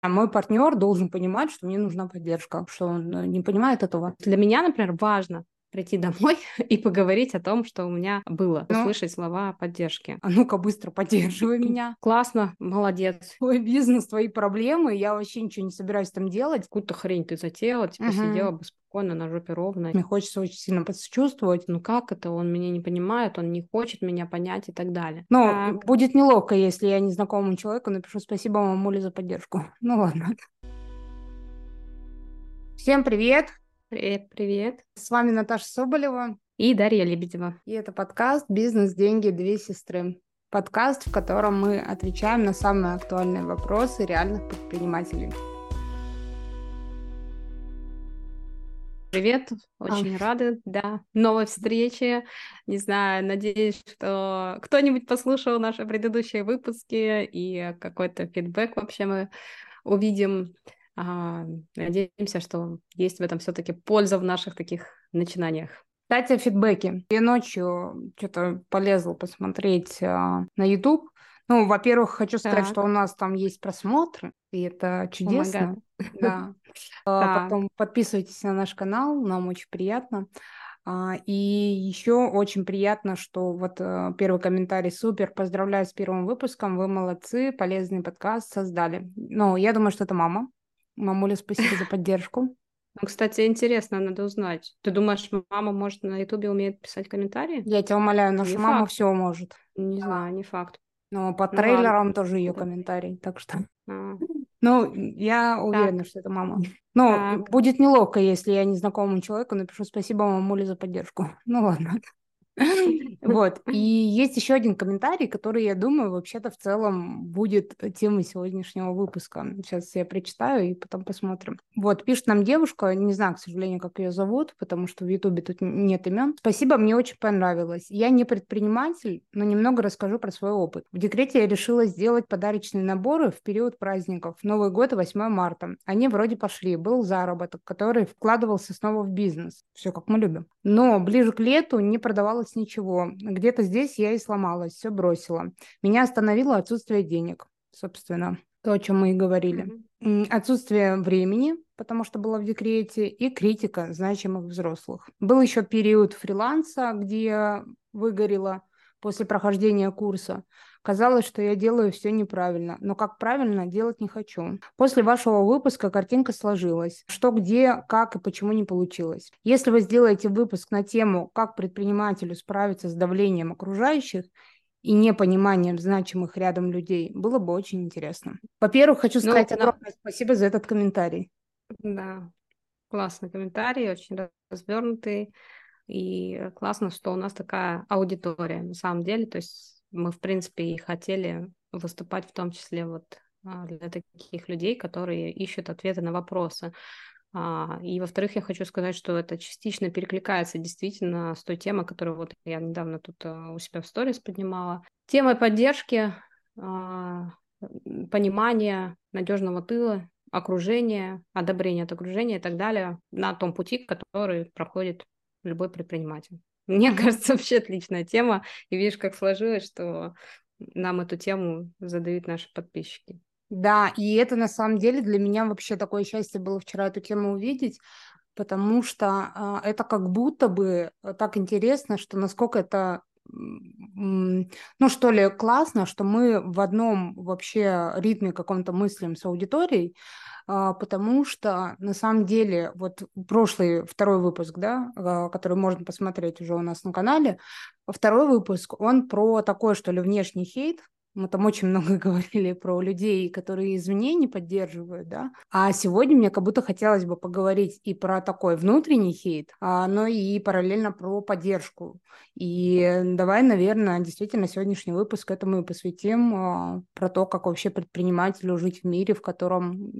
А мой партнер должен понимать, что мне нужна поддержка, что он э, не понимает этого. Для меня, например, важно прийти домой и поговорить о том, что у меня было, ну, услышать слова поддержки. А ну-ка быстро поддерживай меня. Классно, молодец. Твой бизнес, твои проблемы, я вообще ничего не собираюсь там делать. Какую-то хрень ты затеяла, типа угу. сидела бы спокойно на жопе ровно. Мне хочется очень сильно посочувствовать. Ну как это? Он меня не понимает, он не хочет меня понять и так далее. Ну, так. будет неловко, если я незнакомому человеку напишу спасибо мамуле за поддержку. Ну ладно. Всем привет! Привет, привет. С вами Наташа Соболева и Дарья Лебедева. И это подкаст «Бизнес, деньги, две сестры». Подкаст, в котором мы отвечаем на самые актуальные вопросы реальных предпринимателей. Привет, очень а. рады, да, новой встрече. Не знаю, надеюсь, что кто-нибудь послушал наши предыдущие выпуски и какой-то фидбэк вообще мы увидим. А, надеемся, что есть в этом все-таки польза в наших таких начинаниях. Кстати, о фидбэке. Я ночью что-то полезла посмотреть а, на YouTube. Ну, во-первых, хочу сказать, так. что у нас там есть просмотры, и это чудесно. Oh да. А, потом подписывайтесь на наш канал, нам очень приятно. А, и еще очень приятно, что вот э, первый комментарий супер, поздравляю с первым выпуском, вы молодцы, полезный подкаст создали. Ну, я думаю, что это мама, Мамуля, спасибо за поддержку. Ну, кстати, интересно, надо узнать. Ты думаешь, мама может на Ютубе умеет писать комментарии? Я тебя умоляю, наша не мама все может. Не да. знаю, не факт. Но по ну, трейлерам ладно. тоже ее комментарий, так что. А. Ну, я уверена, так. что это мама. Ну, так. будет неловко, если я незнакомому человеку напишу спасибо мамуле за поддержку. Ну ладно. Вот. И есть еще один комментарий, который, я думаю, вообще-то в целом будет темой сегодняшнего выпуска. Сейчас я прочитаю и потом посмотрим. Вот, пишет нам девушка, не знаю, к сожалению, как ее зовут, потому что в Ютубе тут нет имен. Спасибо, мне очень понравилось. Я не предприниматель, но немного расскажу про свой опыт. В декрете я решила сделать подарочные наборы в период праздников. Новый год и 8 марта. Они вроде пошли. Был заработок, который вкладывался снова в бизнес. Все как мы любим. Но ближе к лету не продавалось ничего. Где-то здесь я и сломалась, все бросила. Меня остановило отсутствие денег, собственно, то, о чем мы и говорили. Mm-hmm. Отсутствие времени, потому что была в декрете, и критика значимых взрослых. Был еще период фриланса, где выгорела после прохождения курса. Казалось, что я делаю все неправильно, но как правильно делать не хочу. После вашего выпуска картинка сложилась. Что, где, как и почему не получилось. Если вы сделаете выпуск на тему, как предпринимателю справиться с давлением окружающих, и непониманием значимых рядом людей, было бы очень интересно. Во-первых, хочу ну, сказать ну, огромное спасибо за этот комментарий. Да, классный комментарий, очень развернутый. И классно, что у нас такая аудитория на самом деле. То есть мы, в принципе, и хотели выступать в том числе вот а, для таких людей, которые ищут ответы на вопросы. А, и, во-вторых, я хочу сказать, что это частично перекликается действительно с той темой, которую вот я недавно тут а, у себя в сторис поднимала. Темой поддержки, понимания надежного тыла, окружения, одобрения от окружения и так далее на том пути, который проходит любой предприниматель. Мне кажется, вообще отличная тема. И видишь, как сложилось, что нам эту тему задают наши подписчики. Да, и это на самом деле для меня вообще такое счастье было вчера эту тему увидеть, потому что э, это как будто бы так интересно, что насколько это ну, что ли, классно, что мы в одном вообще ритме каком-то мыслим с аудиторией, а, потому что на самом деле вот прошлый второй выпуск, да, а, который можно посмотреть уже у нас на канале, второй выпуск, он про такой, что ли, внешний хейт, мы там очень много говорили про людей, которые извне не поддерживают, да. А сегодня мне как будто хотелось бы поговорить и про такой внутренний хейт, а, но и параллельно про поддержку. И давай, наверное, действительно сегодняшний выпуск этому и посвятим а, про то, как вообще предпринимателю жить в мире, в котором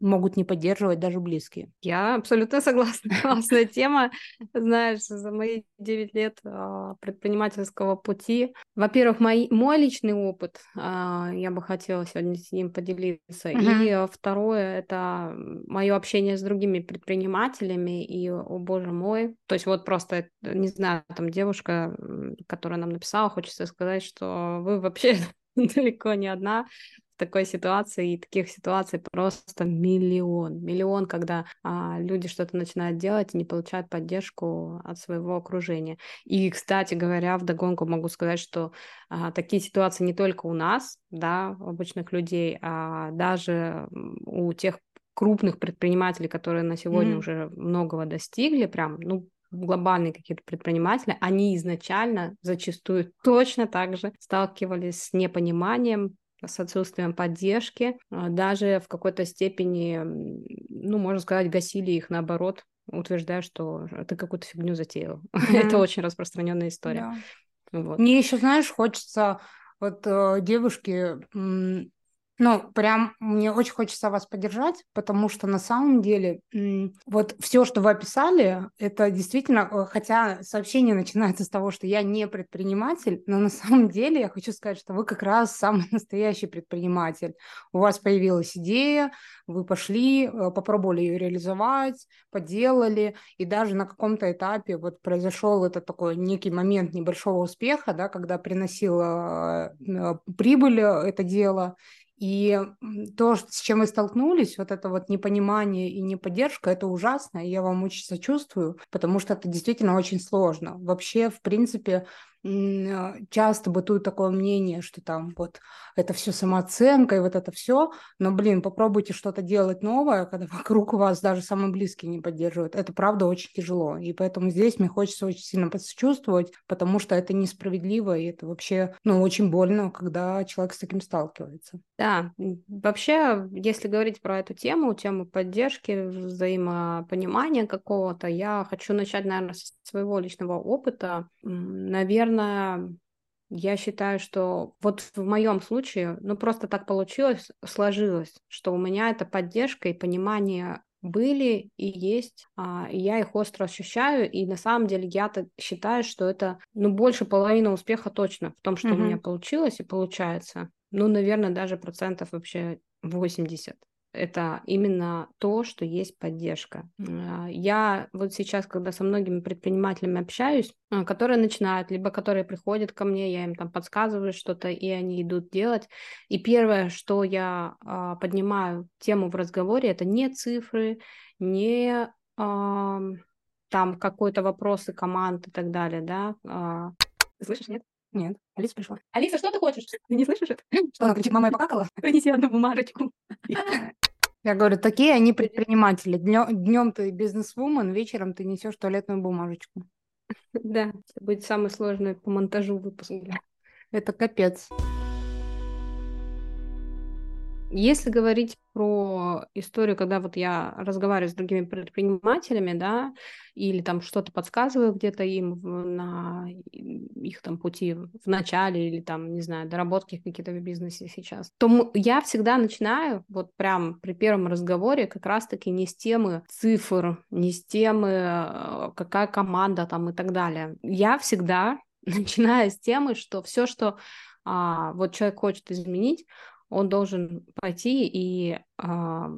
могут не поддерживать даже близкие. Я абсолютно согласна. Классная тема. Знаешь, за мои 9 лет а, предпринимательского пути, во-первых, мой, мой личный опыт я бы хотела сегодня с ним поделиться. Uh-huh. И э, второе это мое общение с другими предпринимателями. И, о боже мой, то есть вот просто, не знаю, там девушка, которая нам написала, хочется сказать, что вы вообще далеко не одна такой ситуации, и таких ситуаций просто миллион. Миллион, когда а, люди что-то начинают делать и не получают поддержку от своего окружения. И, кстати говоря, в догонку могу сказать, что а, такие ситуации не только у нас, да, обычных людей, а даже у тех крупных предпринимателей, которые на сегодня mm-hmm. уже многого достигли, прям, ну, глобальные какие-то предприниматели, они изначально зачастую точно так же сталкивались с непониманием, с отсутствием поддержки, а, даже в какой-то степени, ну, можно сказать, гасили их наоборот, утверждая, что ты какую-то фигню затеял. Mm-hmm. Это очень распространенная история. Yeah. Вот. Мне еще, знаешь, хочется вот э, девушки ну, прям мне очень хочется вас поддержать, потому что на самом деле вот все, что вы описали, это действительно, э, хотя сообщение начинается с того, что я не предприниматель, но на самом деле я хочу сказать, что вы как раз самый настоящий предприниматель. У вас появилась идея, вы пошли, э, попробовали ее реализовать, поделали, и даже на каком-то этапе вот произошел это такой некий момент небольшого успеха, да, когда приносило э, прибыль это дело, и то, с чем вы столкнулись, вот это вот непонимание и неподдержка, это ужасно, и я вам очень сочувствую, потому что это действительно очень сложно. Вообще, в принципе, а, часто бытует такое мнение, что там вот это все самооценка и вот это все, но, блин, попробуйте что-то делать новое, когда вокруг вас даже самые близкие не поддерживают. Это правда очень тяжело, и поэтому здесь мне хочется очень сильно посочувствовать, потому что это несправедливо, и это вообще, ну, очень больно, когда человек с таким сталкивается. Да, вообще, если говорить про эту тему, тему поддержки, взаимопонимания какого-то, я хочу начать, наверное, с своего личного опыта. Наверное, я считаю, что вот в моем случае, ну просто так получилось, сложилось, что у меня эта поддержка и понимание были и есть, а, и я их остро ощущаю, и на самом деле я-то считаю, что это, ну, больше половины успеха точно в том, что mm-hmm. у меня получилось и получается. Ну, наверное, даже процентов вообще 80 это именно то, что есть поддержка. А, я вот сейчас, когда со многими предпринимателями общаюсь, а, которые начинают, либо которые приходят ко мне, я им там подсказываю что-то, и они идут делать. И первое, что я а, поднимаю тему в разговоре, это не цифры, не там какой-то вопросы команд и так далее, да. Слышишь, нет? Нет, Алиса пришла. Алиса, что ты хочешь? Ты не слышишь это? Что она кричит, мама, я покакала? Принеси одну бумажечку. Я говорю, такие они предприниматели. Днем ты бизнес-вумен, вечером ты несешь туалетную бумажечку. Да, это будет самый сложный по монтажу выпуск. Это капец. Если говорить про историю, когда вот я разговариваю с другими предпринимателями, да, или там что-то подсказываю где-то им на их там пути в начале или там, не знаю, доработки какие-то в бизнесе сейчас, то я всегда начинаю вот прям при первом разговоре как раз-таки не с темы цифр, не с темы э, какая команда там и так далее. Я всегда начинаю с темы, что все, что а, вот человек хочет изменить, он должен пойти и а,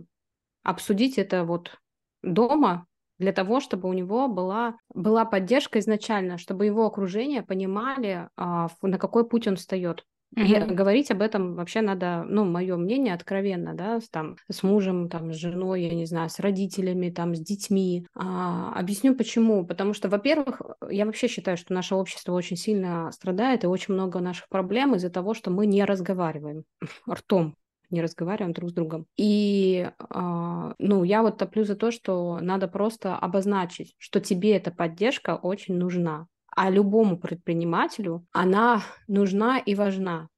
обсудить это вот дома для того, чтобы у него была, была поддержка изначально, чтобы его окружение понимали, а, на какой путь он встает. И говорить об этом вообще надо, ну, мое мнение, откровенно, да, с, там, с мужем, там, с женой, я не знаю, с родителями, там, с детьми. А, объясню почему. Потому что, во-первых, я вообще считаю, что наше общество очень сильно страдает, и очень много наших проблем из-за того, что мы не разговариваем ртом не разговариваем друг с другом. И, э, ну, я вот топлю за то, что надо просто обозначить, что тебе эта поддержка очень нужна а любому предпринимателю она нужна и важна.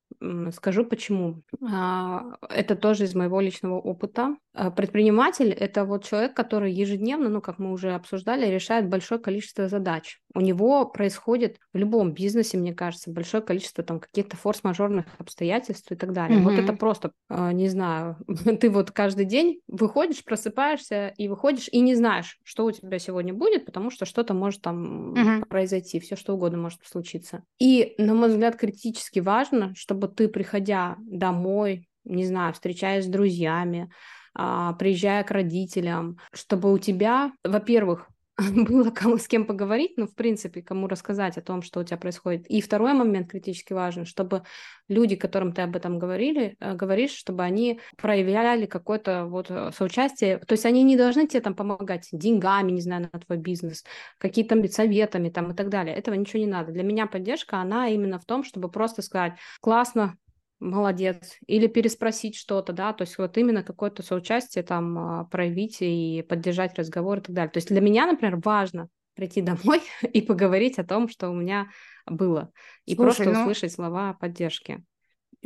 Скажу почему. А, это тоже из моего личного опыта. А, предприниматель – это вот человек, который ежедневно, ну, как мы уже обсуждали, решает большое количество задач. У него происходит в любом бизнесе, мне кажется, большое количество там каких-то форс-мажорных обстоятельств и так далее. Mm-hmm. Вот это просто, а, не знаю, ты вот каждый день выходишь, просыпаешься и выходишь и не знаешь, что у тебя сегодня будет, потому что что-то может там mm-hmm. произойти, все что угодно может случиться. И, на мой взгляд, критически важно, чтобы ты, приходя домой, не знаю, встречаясь с друзьями, а, приезжая к родителям, чтобы у тебя, во-первых, было кому с кем поговорить, ну, в принципе, кому рассказать о том, что у тебя происходит. И второй момент критически важен, чтобы люди, которым ты об этом говорили, э, говоришь, чтобы они проявляли какое-то вот э, соучастие. То есть они не должны тебе там помогать деньгами, не знаю, на твой бизнес, какими-то советами там и так далее. Этого ничего не надо. Для меня поддержка, она именно в том, чтобы просто сказать, классно, молодец, или переспросить что-то, да, то есть вот именно какое-то соучастие там а, проявить и поддержать разговор и так далее. То есть для меня, например, важно прийти домой и поговорить о том, что у меня было, и Слушай, просто ну... услышать слова поддержки.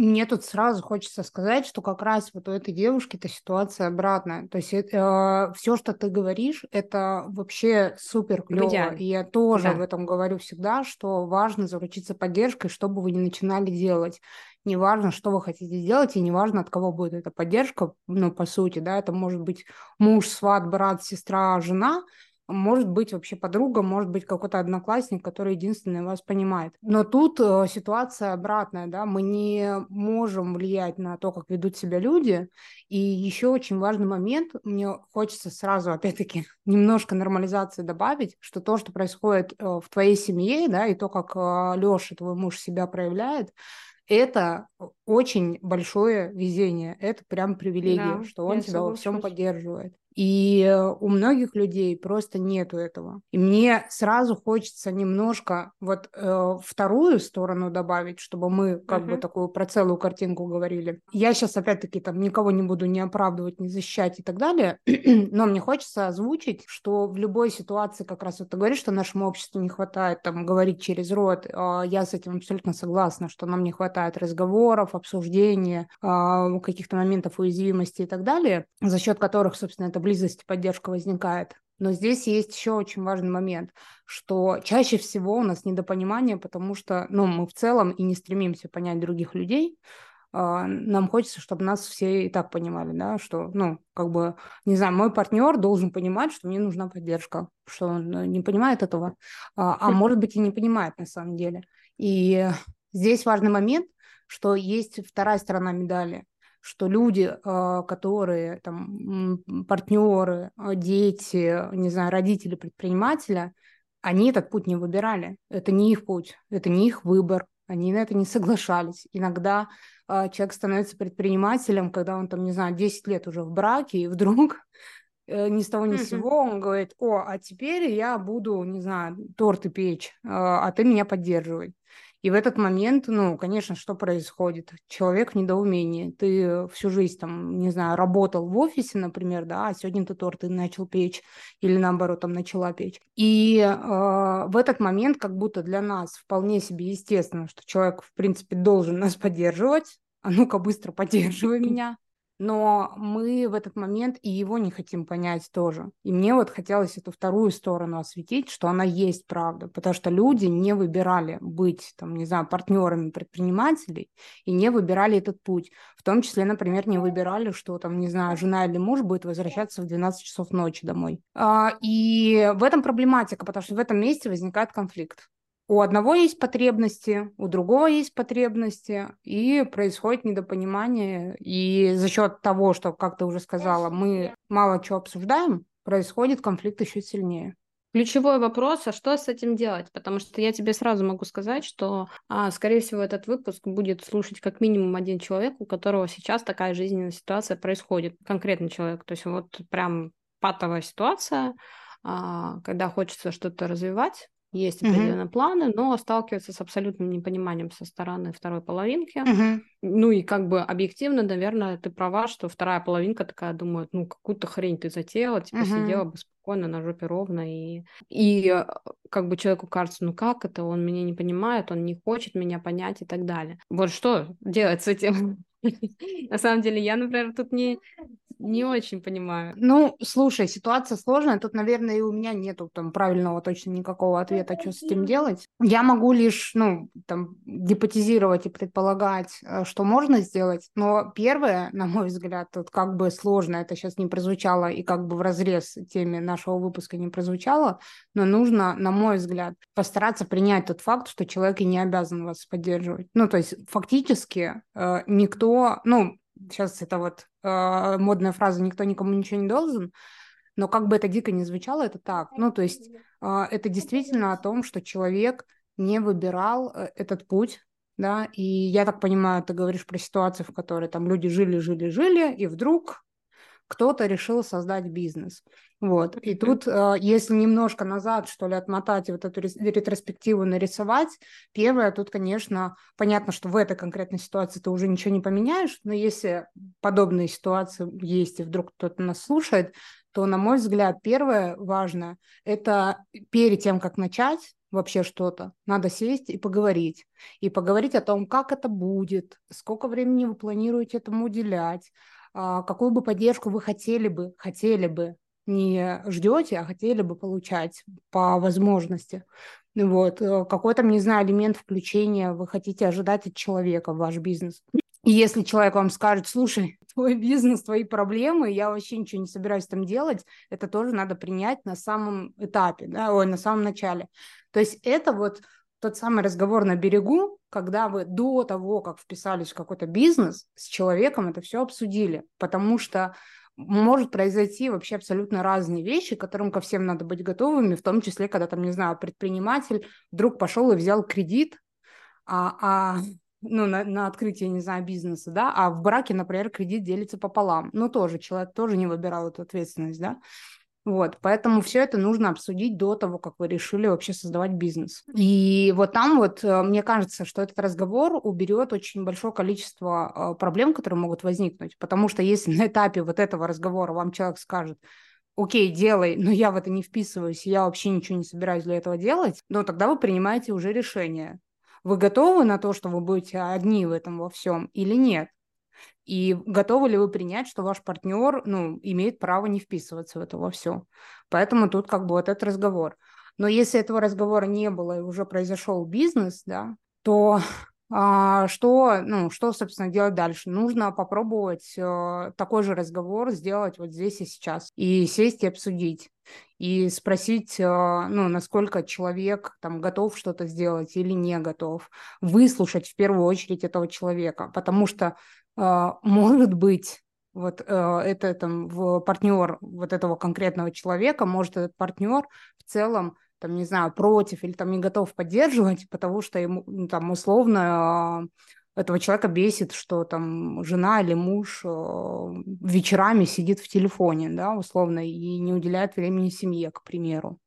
Мне тут сразу хочется сказать, что как раз вот у этой девушки эта ситуация обратная. То есть э, все, что ты говоришь, это вообще супер клево. И я тоже да. в этом говорю всегда, что важно заручиться поддержкой, что бы вы ни начинали делать. Неважно, что вы хотите делать, и неважно, от кого будет эта поддержка, ну, по сути, да, это может быть муж, сват, брат, сестра, жена – может быть вообще подруга, может быть какой-то одноклассник, который единственный вас понимает. Но тут э, ситуация обратная, да, мы не можем влиять на то, как ведут себя люди. И еще очень важный момент, мне хочется сразу, опять-таки, немножко нормализации добавить, что то, что происходит э, в твоей семье, да, и то, как э, Леша, твой муж, себя проявляет, это очень большое везение, это прям привилегия, да, что он тебя во всем поддерживает. И у многих людей просто нету этого. И мне сразу хочется немножко вот э, вторую сторону добавить, чтобы мы как uh-huh. бы такую про целую картинку говорили. Я сейчас опять-таки там никого не буду не оправдывать, не защищать и так далее, но мне хочется озвучить, что в любой ситуации как раз вот ты говоришь, что нашему обществу не хватает там говорить через рот. Э, я с этим абсолютно согласна, что нам не хватает разговоров, обсуждения, э, каких-то моментов уязвимости и так далее, за счет которых, собственно, это близость и поддержка возникает. Но здесь есть еще очень важный момент, что чаще всего у нас недопонимание, потому что ну, мы в целом и не стремимся понять других людей, а, нам хочется, чтобы нас все и так понимали, да, что, ну, как бы, не знаю, мой партнер должен понимать, что мне нужна поддержка, что он э, не понимает этого, а, а может быть и не понимает на самом деле. И здесь важный момент, что есть вторая сторона медали, что люди, а, которые там партнеры, а, дети, не знаю, родители предпринимателя, они этот путь не выбирали. Это не их путь, это не их выбор. Они на это не соглашались. Иногда э, человек становится предпринимателем, когда он там, не знаю, 10 лет уже в браке, и вдруг э, ни с того ни с сего он говорит, о, а теперь я буду, не знаю, торты печь, э, а ты меня поддерживай. И в этот момент, ну, конечно, что происходит? Человек в недоумении. Ты всю жизнь, там, не знаю, работал в офисе, например, да, а сегодня ты торты начал печь или, наоборот, там, начала печь. И э, в этот момент как будто для нас вполне себе естественно, что человек, в принципе, должен нас поддерживать, а ну-ка быстро поддерживай меня но мы в этот момент и его не хотим понять тоже. И мне вот хотелось эту вторую сторону осветить, что она есть правда, потому что люди не выбирали быть, там, не знаю, партнерами предпринимателей и не выбирали этот путь. В том числе, например, не выбирали, что там, не знаю, жена или муж будет возвращаться в 12 часов ночи домой. А, и в этом проблематика, потому что в этом месте возникает конфликт у одного есть потребности, у другого есть потребности, и происходит недопонимание. И за счет того, что, как ты уже сказала, мы мало чего обсуждаем, происходит конфликт еще сильнее. Ключевой вопрос, а что с этим делать? Потому что я тебе сразу могу сказать, что, а, скорее всего, этот выпуск будет слушать как минимум один человек, у которого сейчас такая жизненная ситуация происходит, конкретный человек. То есть вот прям патовая ситуация, а, когда хочется что-то развивать, есть определенные uh-huh. планы, но сталкивается с абсолютным непониманием со стороны второй половинки. Uh-huh. Ну и как бы объективно, наверное, ты права, что вторая половинка такая думает, ну какую-то хрень ты затеяла, типа uh-huh. сидела бы спокойно на жопе ровно и и э, как бы человеку кажется, ну как это, он меня не понимает, он не хочет меня понять и так далее. Вот что делать с этим? На самом деле, я, например, тут не, не очень понимаю. Ну, слушай, ситуация сложная. Тут, наверное, и у меня нету там правильного точно никакого ответа, что с этим делать. Я могу лишь, ну, там, гипотезировать и предполагать, э, что можно сделать. Но первое, на мой взгляд, тут как бы сложно, это сейчас не прозвучало и как бы в разрез теме нашего выпуска не прозвучало, но нужно, на мой взгляд, постараться принять тот факт, что человек и не обязан вас поддерживать. Ну, то есть фактически э, никто, ну, сейчас это вот э, модная фраза «никто никому ничего не должен», Но как бы это дико не звучало, это так. Ну, то есть а, это действительно о том, что человек не выбирал э, этот путь, да, и я так понимаю, ты говоришь про ситуацию, в которой там люди жили, жили, жили, и вдруг кто-то решил создать бизнес. Вот. И тут, э, если немножко назад, что ли, отмотать и вот эту ретроспективу нарисовать, первое, тут, конечно, понятно, что в этой конкретной ситуации ты уже ничего не поменяешь, но если подобные ситуации есть, и вдруг кто-то нас слушает, то, на мой взгляд, первое важное – это перед тем, как начать вообще что-то, надо сесть и поговорить. И поговорить о том, как это будет, сколько времени вы планируете этому уделять, а, какую бы поддержку вы хотели бы, хотели бы, не ждете, а хотели бы получать по возможности. Вот. Э, какой там, не знаю, элемент включения вы хотите ожидать от человека в ваш бизнес. И если человек вам скажет, слушай, твой бизнес, твои проблемы, я вообще ничего не собираюсь там делать, это тоже надо принять на самом этапе, да, ой, на самом начале. То есть это вот тот самый разговор на берегу, когда вы до того, как вписались в какой-то бизнес, с человеком это все обсудили, потому что может произойти вообще абсолютно разные вещи, к которым ко всем надо быть готовыми, в том числе, когда там, не знаю, предприниматель вдруг пошел и взял кредит, а, а ну, на, на открытие, не знаю, бизнеса, да, а в браке, например, кредит делится пополам. Ну, тоже человек тоже не выбирал эту ответственность, да. Вот, поэтому все это нужно обсудить до того, как вы решили вообще создавать бизнес. И вот там вот, э, мне кажется, что этот разговор уберет очень большое количество э, проблем, которые могут возникнуть, потому что если на этапе вот этого разговора вам человек скажет, окей, делай, но я в это не вписываюсь, я вообще ничего не собираюсь для этого делать, но тогда вы принимаете уже решение. Вы готовы на то, что вы будете одни в этом во всем или нет? И готовы ли вы принять, что ваш партнер ну, имеет право не вписываться в это во все? Поэтому тут как бы вот этот разговор. Но если этого разговора не было и уже произошел бизнес, да, то а, что, ну, что, собственно, делать дальше? Нужно попробовать э, такой же разговор сделать вот здесь и сейчас. И сесть и обсудить. И спросить, э, ну, насколько человек там готов что-то сделать или не готов. Выслушать в первую очередь этого человека. Потому что а, может быть, вот э, это там в партнер вот этого конкретного человека, может этот партнер в целом там, не знаю, против или там не готов поддерживать, потому что ему ну, там условно этого человека бесит, что там жена или муж вечерами сидит в телефоне, да, условно, и не уделяет времени семье, к примеру.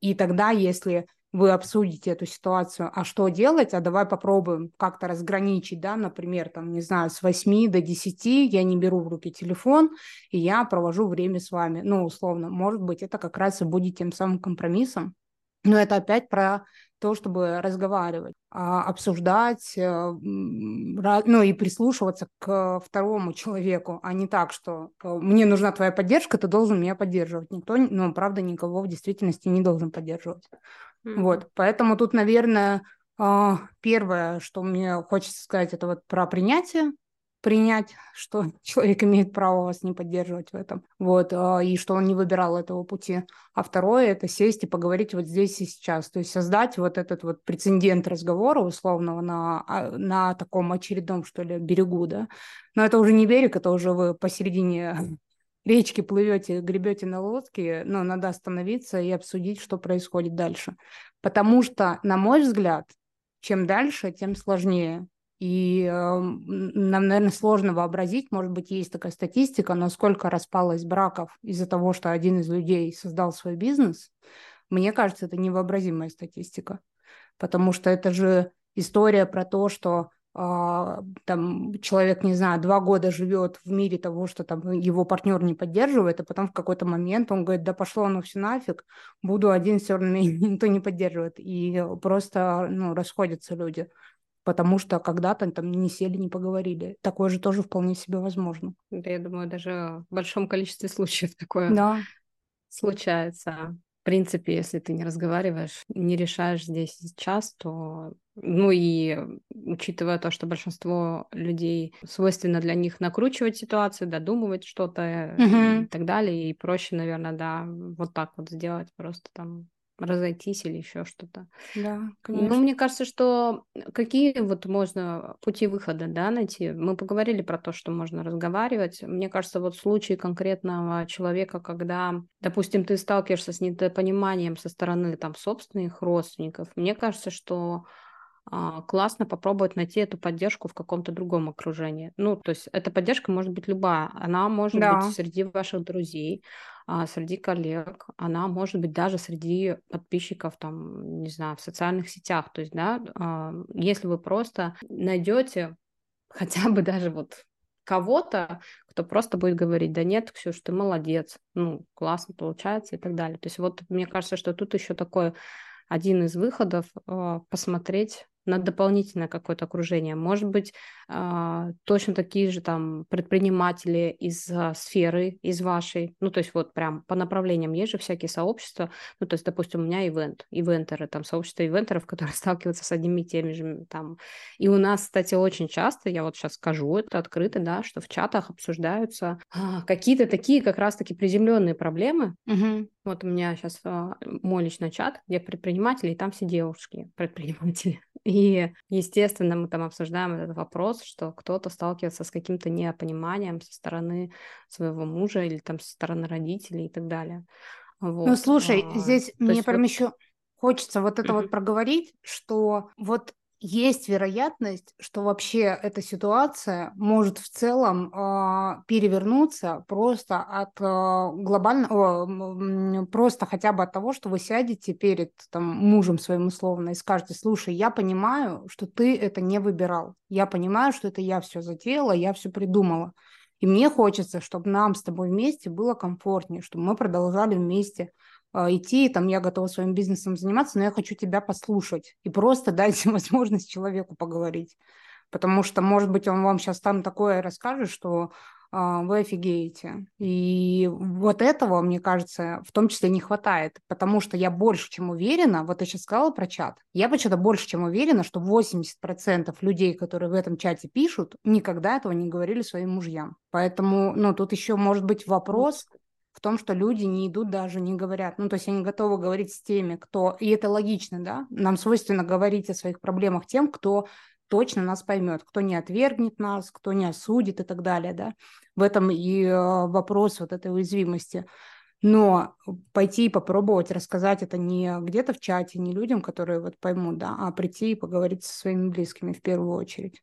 И тогда, если вы обсудите эту ситуацию, а что делать, а давай попробуем как-то разграничить, да, например, там, не знаю, с 8 до 10 я не беру в руки телефон, и я провожу время с вами, ну, условно, может быть, это как раз и будет тем самым компромиссом, но это опять про то, чтобы разговаривать, а, обсуждать, э, ну и прислушиваться к второму человеку, а не так, что э, мне нужна твоя поддержка, ты должен меня поддерживать. Никто, ну, правда, никого в действительности не должен поддерживать. Mm-hmm. Вот, поэтому тут, наверное, а, первое, что мне хочется сказать, это вот про принятие, принять, что человек имеет право вас не поддерживать в этом, вот, а, и что он не выбирал этого пути. А второе – это сесть и поговорить вот здесь и сейчас, то есть создать вот этот вот прецедент разговора условного на, а, на таком очередном, что ли, берегу, да. Но это уже не берег, это уже вы посередине речки плывете, гребете на лодке, но надо остановиться и обсудить, что происходит дальше. Потому что, на мой взгляд, чем дальше, тем сложнее. И э, нам, наверное, сложно вообразить, может быть, есть такая статистика, но сколько распалось браков из-за того, что один из людей создал свой бизнес, мне кажется, это невообразимая статистика. Потому что это же история про то, что там человек, не знаю, два года живет в мире того, что там его партнер не поддерживает, а потом в какой-то момент он говорит, да пошло оно все нафиг, буду один, все равно никто не поддерживает. И просто ну, расходятся люди, потому что когда-то там не сели, не поговорили. Такое же тоже вполне себе возможно. Да, я думаю, даже в большом количестве случаев такое да. случается. В принципе, если ты не разговариваешь, не решаешь здесь сейчас, то ну и учитывая то, что большинство людей свойственно для них накручивать ситуацию, додумывать что-то угу. и так далее, и проще, наверное, да, вот так вот сделать, просто там разойтись или еще что-то. Да, Ну, конечно. мне кажется, что какие вот можно пути выхода, да, найти? Мы поговорили про то, что можно разговаривать. Мне кажется, вот в случае конкретного человека, когда, допустим, ты сталкиваешься с недопониманием со стороны там собственных родственников, мне кажется, что классно попробовать найти эту поддержку в каком-то другом окружении. Ну, то есть эта поддержка может быть любая. Она может Да. быть среди ваших друзей, а, среди коллег, она может быть даже среди подписчиков, там, не знаю, в социальных сетях. То есть, да, а, если вы просто найдете хотя бы даже вот кого-то, кто просто будет говорить, да нет, Ксюш, ты молодец, ну, классно получается и так далее. То есть вот мне кажется, что тут еще такой один из выходов а, посмотреть на дополнительное какое-то окружение. Может быть, а, точно такие же там предприниматели из а, сферы, из вашей, ну, то есть вот прям по направлениям есть же всякие сообщества, ну, то есть, допустим, у меня ивент, ивентеры, там сообщество ивентеров, которые сталкиваются с одними и теми же там. И у нас, кстати, очень часто, я вот сейчас скажу это открыто, да, что в чатах обсуждаются а, какие-то такие как раз-таки приземленные проблемы, Мгм. вот у меня сейчас мой личный чат, где предприниматели, и там все девушки предприниматели. И, естественно, мы там обсуждаем этот вопрос, что кто-то сталкивается с каким-то непониманием со стороны своего мужа или там со стороны родителей и так далее. Ну, Вот. слушай, а, здесь мне прям вот, еще хочется вот это вот проговорить, что вот есть вероятность, что вообще эта ситуация может в целом а, перевернуться просто от глобального, просто хотя бы от того, что вы сядете перед там, мужем своим условно и скажете, слушай, я понимаю, что ты это не выбирал, я понимаю, что это я все затеяла, я все придумала. И мне хочется, чтобы нам с тобой вместе было комфортнее, чтобы мы продолжали вместе а, идти, там, я готова своим бизнесом заниматься, но я хочу тебя послушать и просто дать возможность человеку поговорить. Потому что, может быть, он вам сейчас там такое расскажет, что а, вы офигеете. И вот этого, мне кажется, в том числе не хватает, потому что я больше чем уверена, вот я сейчас сказала про чат, я почему-то больше чем уверена, что 80% людей, которые в этом чате пишут, никогда этого не говорили своим мужьям. Поэтому, ну, тут еще может быть вопрос в том, что люди не идут даже, не говорят. Ну, то есть они готовы говорить с теми, кто... И это логично, да? Нам свойственно говорить о своих проблемах тем, кто точно нас поймет, кто не отвергнет нас, кто не осудит и так далее, да. В этом и э, вопрос вот этой уязвимости. Но пойти и попробовать рассказать это не где-то в чате, не людям, которые вот поймут, да, а прийти и поговорить со своими близкими в первую очередь.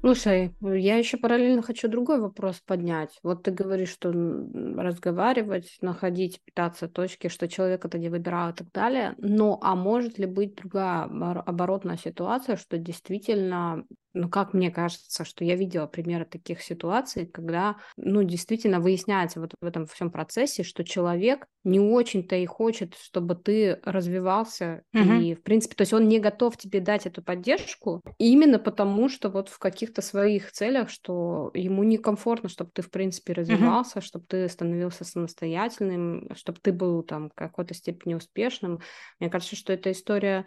Слушай, я еще параллельно хочу другой вопрос поднять. Вот ты говоришь, что разговаривать, находить, пытаться точки, что человек это не выбирал и так далее. Но а может ли быть другая оборотная ситуация, что действительно ну, как мне кажется, что я видела примеры таких ситуаций, когда, ну, действительно выясняется вот в этом всем процессе, что человек не очень-то и хочет, чтобы ты развивался, Мгм. и, в принципе, то есть он не готов тебе дать эту поддержку именно потому, что вот в каких-то своих целях, что ему некомфортно, чтобы ты, в принципе, развивался, чтобы ты становился самостоятельным, чтобы ты был там в какой-то степени успешным. Мне кажется, что эта история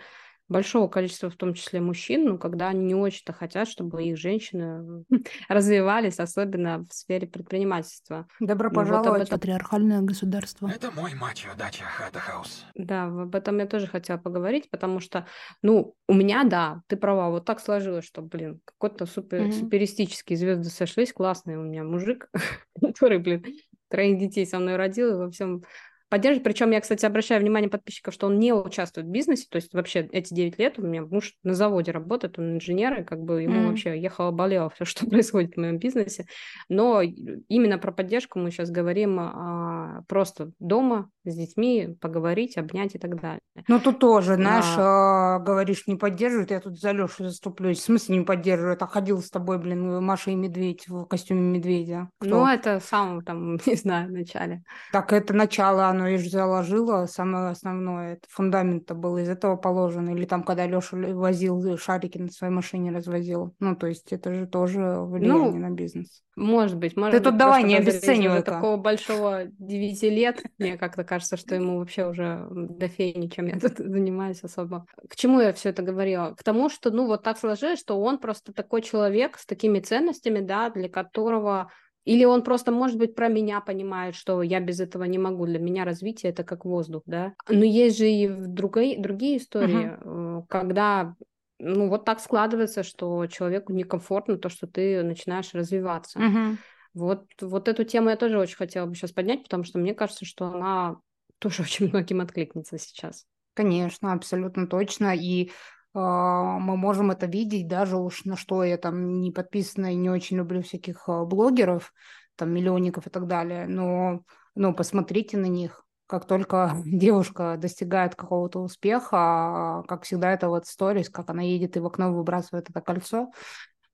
большого количества, в том числе мужчин, ну, когда они не очень-то хотят, чтобы их женщины развивались, особенно в сфере предпринимательства. Добро Ну, вот пожаловать в этом- патриархальное государство. Это мой мачо дача Хата Хаус. Да, об этом я тоже хотела поговорить, потому что, ну, у меня, да, ты права, вот так сложилось, что, блин, какой-то супер, Мгм. суперистический звезды сошлись, классный у меня мужик, который, блин, троих детей со мной родил и во всем поддерживает. Причем я, кстати, обращаю внимание подписчиков, что он не участвует в бизнесе, то есть вообще эти 9 лет у меня муж на заводе работает, он инженер, и как бы ему Мгм. вообще ехало-болело все, что происходит в моем бизнесе. Но именно про поддержку мы сейчас говорим а, просто дома с детьми, поговорить, обнять и так далее. Ну, тут тоже, знаешь, А. говоришь, не поддерживает, я тут за Лешу заступлюсь. В смысле не поддерживает? А ходил с тобой, блин, Маша и Медведь в костюме медведя. Кто? Ну, это в самом, там, не знаю, начале. Так это начало, оно и же заложило, самое основное, это фундамент-то был из этого положен. Или там, когда Леша возил шарики на своей машине, развозил. Ну, то есть это же тоже влияние Ну, на бизнес. Может быть, может Ты быть, тут давай не обесценивай-ка. такого большого 9 лет, мне как-то кажется, что ему вообще уже до фени, чем я тут занимаюсь особо. К чему я все это говорила? К тому, что, ну, вот так сложилось, что он просто такой человек с такими ценностями, да, для которого Или он просто, может быть, про меня понимает, что я без этого не могу. Для меня развитие это как воздух, да. Но есть же и другие, другие истории, uh-huh. когда ну вот так складывается, что человеку некомфортно то, что ты начинаешь развиваться. Uh-huh. Вот, вот эту тему я тоже очень хотела бы сейчас поднять, потому что мне кажется, что она тоже очень многим откликнется сейчас. Конечно, абсолютно точно. И мы можем это видеть, даже уж на что я там не подписана и не очень люблю всяких э, блогеров, там миллионников и так далее. Но ну, посмотрите на них. Как только девушка достигает какого-то успеха, как всегда это вот сторис, как она едет и в окно выбрасывает это кольцо,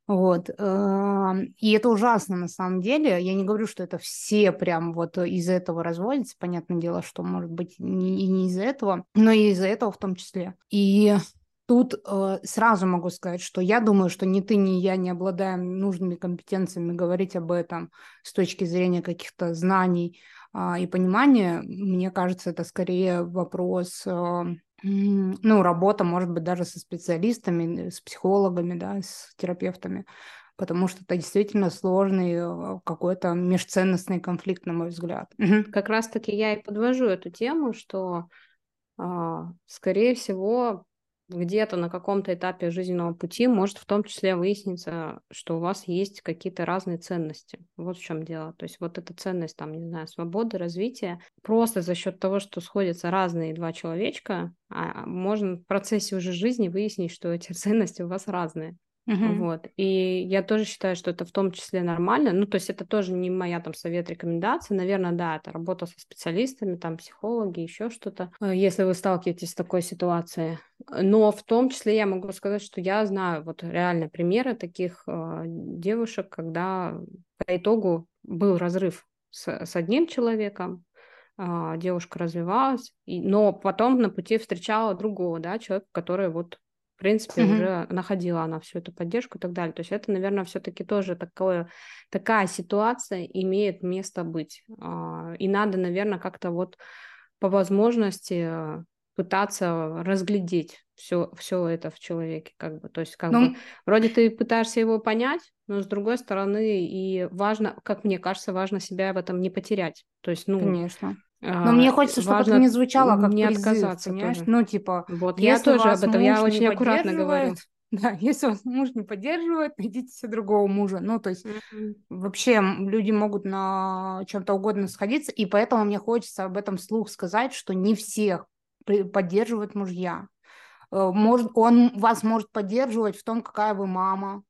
вот. И это ужасно на самом деле. Я не говорю, что это все прям вот из этого разводятся. Понятное дело, что может быть не, не из-за этого, но и из-за этого в том числе. И Тут э, сразу могу сказать, что я думаю, что ни ты, ни я не обладаем нужными компетенциями говорить об этом с точки зрения каких-то знаний э, и понимания. Мне кажется, это скорее вопрос э, ну, работа, может быть, даже со специалистами, с психологами, да, с терапевтами, потому что это действительно сложный э, какой-то межценностный конфликт, на мой взгляд. Как раз-таки я и подвожу эту тему, что, а, скорее всего, где-то на каком-то этапе жизненного пути может в том числе выясниться, что у вас есть какие-то разные ценности. Вот в чем дело. То есть вот эта ценность, там, не знаю, свободы, развития, просто за счет того, что сходятся разные два человечка, а можно в процессе уже жизни выяснить, что эти ценности у вас разные. Uh-huh. Вот. И я тоже считаю, что это в том числе нормально. Ну, то есть это тоже не моя там совет, рекомендация. Наверное, да, это работа со специалистами, там психологи, еще что-то, э, если вы сталкиваетесь с такой ситуацией. Но в том числе я могу сказать, что я знаю вот реально примеры таких э, девушек, когда по итогу был разрыв с, с одним человеком, э, девушка развивалась, и, но потом на пути встречала другого, да, человека, который вот в принципе, mm-hmm. уже находила она всю эту поддержку и так далее. То есть это, наверное, все-таки тоже такое, такая ситуация имеет место быть. А, и надо, наверное, как-то вот по возможности пытаться разглядеть все, все это в человеке, как бы, то есть как ну, бы вроде ты пытаешься его понять, но с другой стороны и важно, как мне кажется, важно себя в этом не потерять, то есть ну конечно но мне хочется, чтобы это не звучало как не призыв, отказаться понимаешь? Тоже. Ну, типа, вот я тоже об этом, я очень аккуратно говорю. Да, если вас муж не поддерживает, найдите себе другого мужа. Ну, то есть mm-hmm. вообще люди могут на чем-то угодно сходиться, и поэтому мне хочется об этом слух сказать, что не всех поддерживают мужья. Э, может, он вас может поддерживать в том, какая вы мама,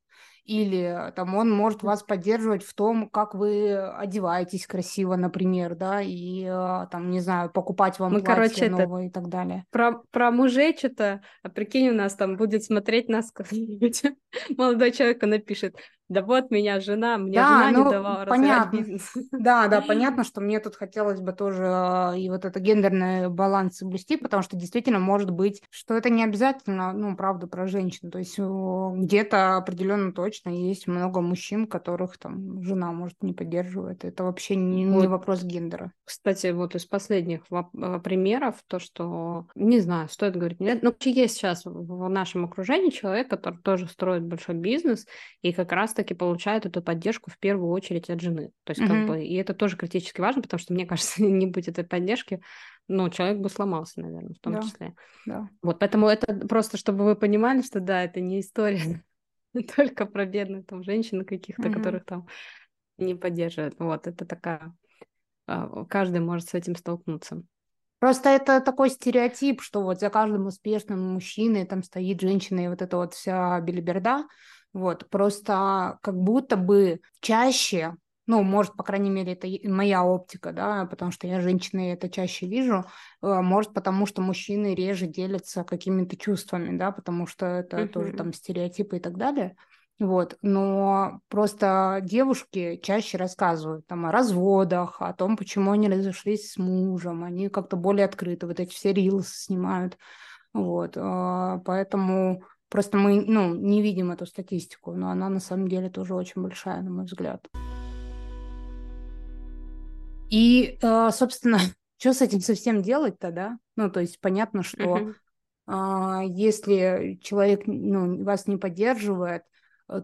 или там он может вас поддерживать в том, как вы одеваетесь красиво, например, да, и а, там, не знаю, покупать вам Мы, платье короче, новое и так далее. Про, про мужей что-то, а прикинь, у нас там будет смотреть нас как-нибудь молодой человек напишет, да вот меня жена, мне да, жена ну, не давала понятно. бизнес. Да, да, понятно, что мне тут хотелось бы тоже а, и вот это гендерный баланс соблюсти, потому что действительно может быть, что это не обязательно, ну, правда, про женщин. То есть где-то определенно точно есть много мужчин, которых там жена, может, не поддерживает. Это вообще не, вот. не вопрос гендера. Кстати, вот из последних а, примеров, то, что, не знаю, стоит говорить, нет, но ну, есть сейчас в нашем окружении человек, который тоже строит большой бизнес, и как раз таки получают эту поддержку в первую очередь от жены. То есть, mm-hmm. как бы, и это тоже критически важно, потому что, мне кажется, не быть этой поддержки, ну, человек бы сломался, наверное, в том да. числе. Да. Вот, поэтому это просто, чтобы вы понимали, что да, это не история только про бедных там женщин каких-то, mm-hmm. которых там не поддерживают. Вот, это такая... А, каждый может с этим столкнуться. Просто это такой стереотип, что вот за каждым успешным мужчиной там стоит женщина и вот эта вот вся белиберда. Вот, просто как будто бы чаще, ну, может, по крайней мере, это моя оптика, да, потому что я женщина и это чаще вижу, э, может, потому что мужчины реже делятся какими-то чувствами, да, потому что это uh-huh. тоже там стереотипы и так далее. Вот, но просто девушки чаще рассказывают там о разводах, о том, почему они разошлись с мужем, они как-то более открыты, вот эти все рилсы снимают, вот, а, поэтому Просто мы ну, не видим эту статистику, но она на самом деле тоже очень большая, на мой взгляд. И, э, собственно, что с этим совсем делать-то, да? Ну, то есть понятно, что uh-huh. если человек ну, вас не поддерживает,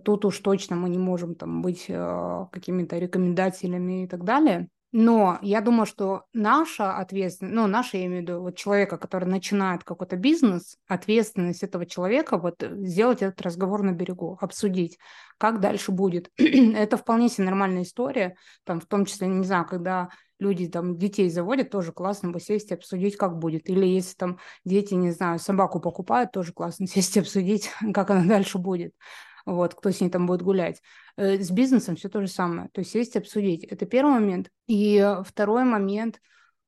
тут уж точно мы не можем там быть э, какими-то рекомендателями и так далее. Но я думаю, что наша ответственность, ну, наша, я имею в виду, вот человека, который начинает какой-то бизнес, ответственность этого человека, вот сделать этот разговор на берегу, обсудить, как дальше будет. Это вполне себе нормальная история, там, в том числе, не знаю, когда люди там детей заводят, тоже классно бы сесть и обсудить, как будет. Или если там дети, не знаю, собаку покупают, тоже классно сесть и обсудить, как она дальше будет вот, кто с ней там будет гулять. Э, с бизнесом все то же самое, то есть сесть обсудить. Это первый момент. И э, второй момент,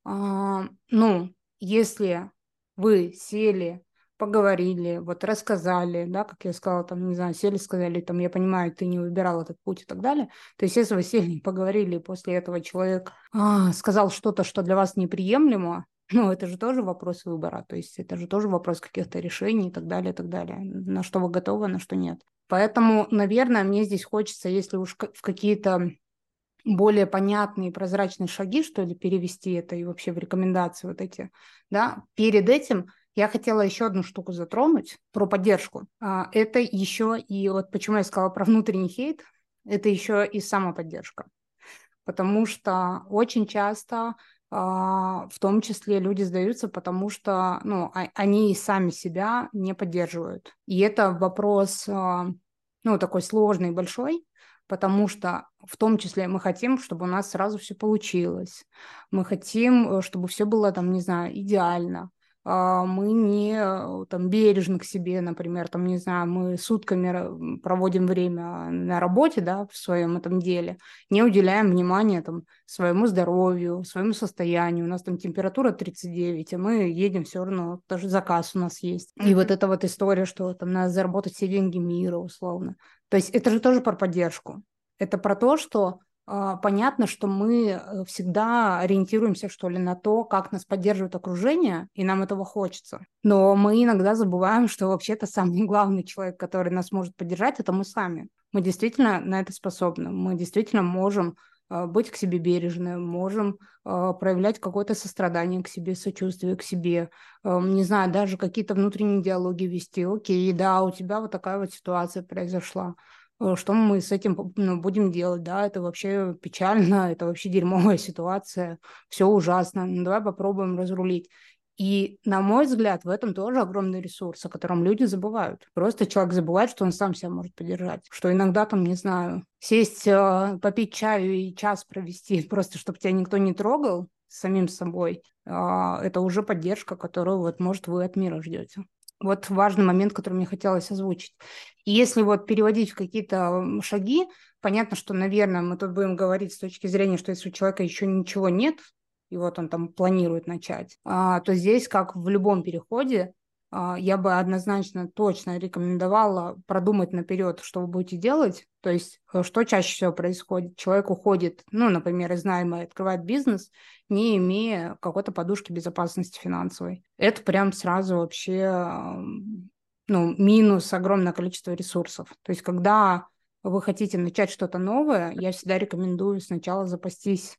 а, ну, если вы сели, поговорили, вот рассказали, да, как я сказала, там, не знаю, сели, сказали, там, я понимаю, ты не выбирал этот путь и так далее. То есть, если вы сели, поговорили, после этого человек а, сказал что-то, что для вас неприемлемо, ну, это же тоже вопрос выбора, то есть это же тоже вопрос каких-то решений и так далее, и так далее, на что вы готовы, на что нет. Поэтому, наверное, мне здесь хочется, если уж в какие-то более понятные прозрачные шаги, что ли, перевести это и вообще в рекомендации вот эти, да, перед этим я хотела еще одну штуку затронуть про поддержку. А, это еще и вот почему я сказала про внутренний хейт, это еще и самоподдержка. Потому что очень часто в том числе люди сдаются, потому что ну, а, они сами себя не поддерживают. И это вопрос а, ну, такой сложный, большой, потому что в том числе мы хотим, чтобы у нас сразу все получилось. Мы хотим, э, чтобы все было там, не знаю, идеально. А, мы не э, там бережны к себе, например, там, не знаю, мы сутками проводим время на работе, да, в своем этом деле, не уделяем внимания там своему здоровью, своему состоянию. У нас там температура 39, а мы едем все равно, даже заказ у нас есть. И вот эта вот история, что там надо заработать все деньги мира, условно. То есть это же тоже про поддержку. Это про то, что понятно, что мы э, всегда ориентируемся, что ли, на то, как нас поддерживает окружение, и нам этого хочется. Но мы иногда забываем, что вообще-то самый главный человек, который нас может поддержать, это мы сами. Мы действительно на это способны. Мы действительно можем а, быть к себе бережны, можем а, проявлять какое-то сострадание к себе, сочувствие к себе, не знаю, даже какие-то внутренние диалоги вести. Окей, да, у тебя вот такая вот ситуация произошла Э, что мы с этим ну, будем делать, да, это вообще печально, это вообще дерьмовая ситуация, все ужасно, ну, давай попробуем разрулить. И, на мой взгляд, в этом тоже огромный ресурс, о котором люди забывают. Просто человек забывает, что он сам себя может поддержать. Что иногда там, не знаю, сесть, э, попить чаю и час провести, просто чтобы тебя никто не трогал самим собой, а, это уже поддержка, которую, вот, может, вы от мира ждете. Вот важный момент, который мне хотелось озвучить. И если вот переводить в какие-то шаги, понятно, что, наверное, мы тут будем говорить с точки зрения, что если у человека еще ничего нет, и вот он там планирует начать, а, то здесь, как в любом переходе, я бы однозначно точно рекомендовала продумать наперед, что вы будете делать. То есть, э, что чаще всего происходит? Человек уходит, ну, например, из найма открывает бизнес, не имея какой-то подушки безопасности финансовой. Это прям сразу вообще ну, минус огромное количество ресурсов. То есть, когда вы хотите начать что-то новое, я всегда рекомендую сначала запастись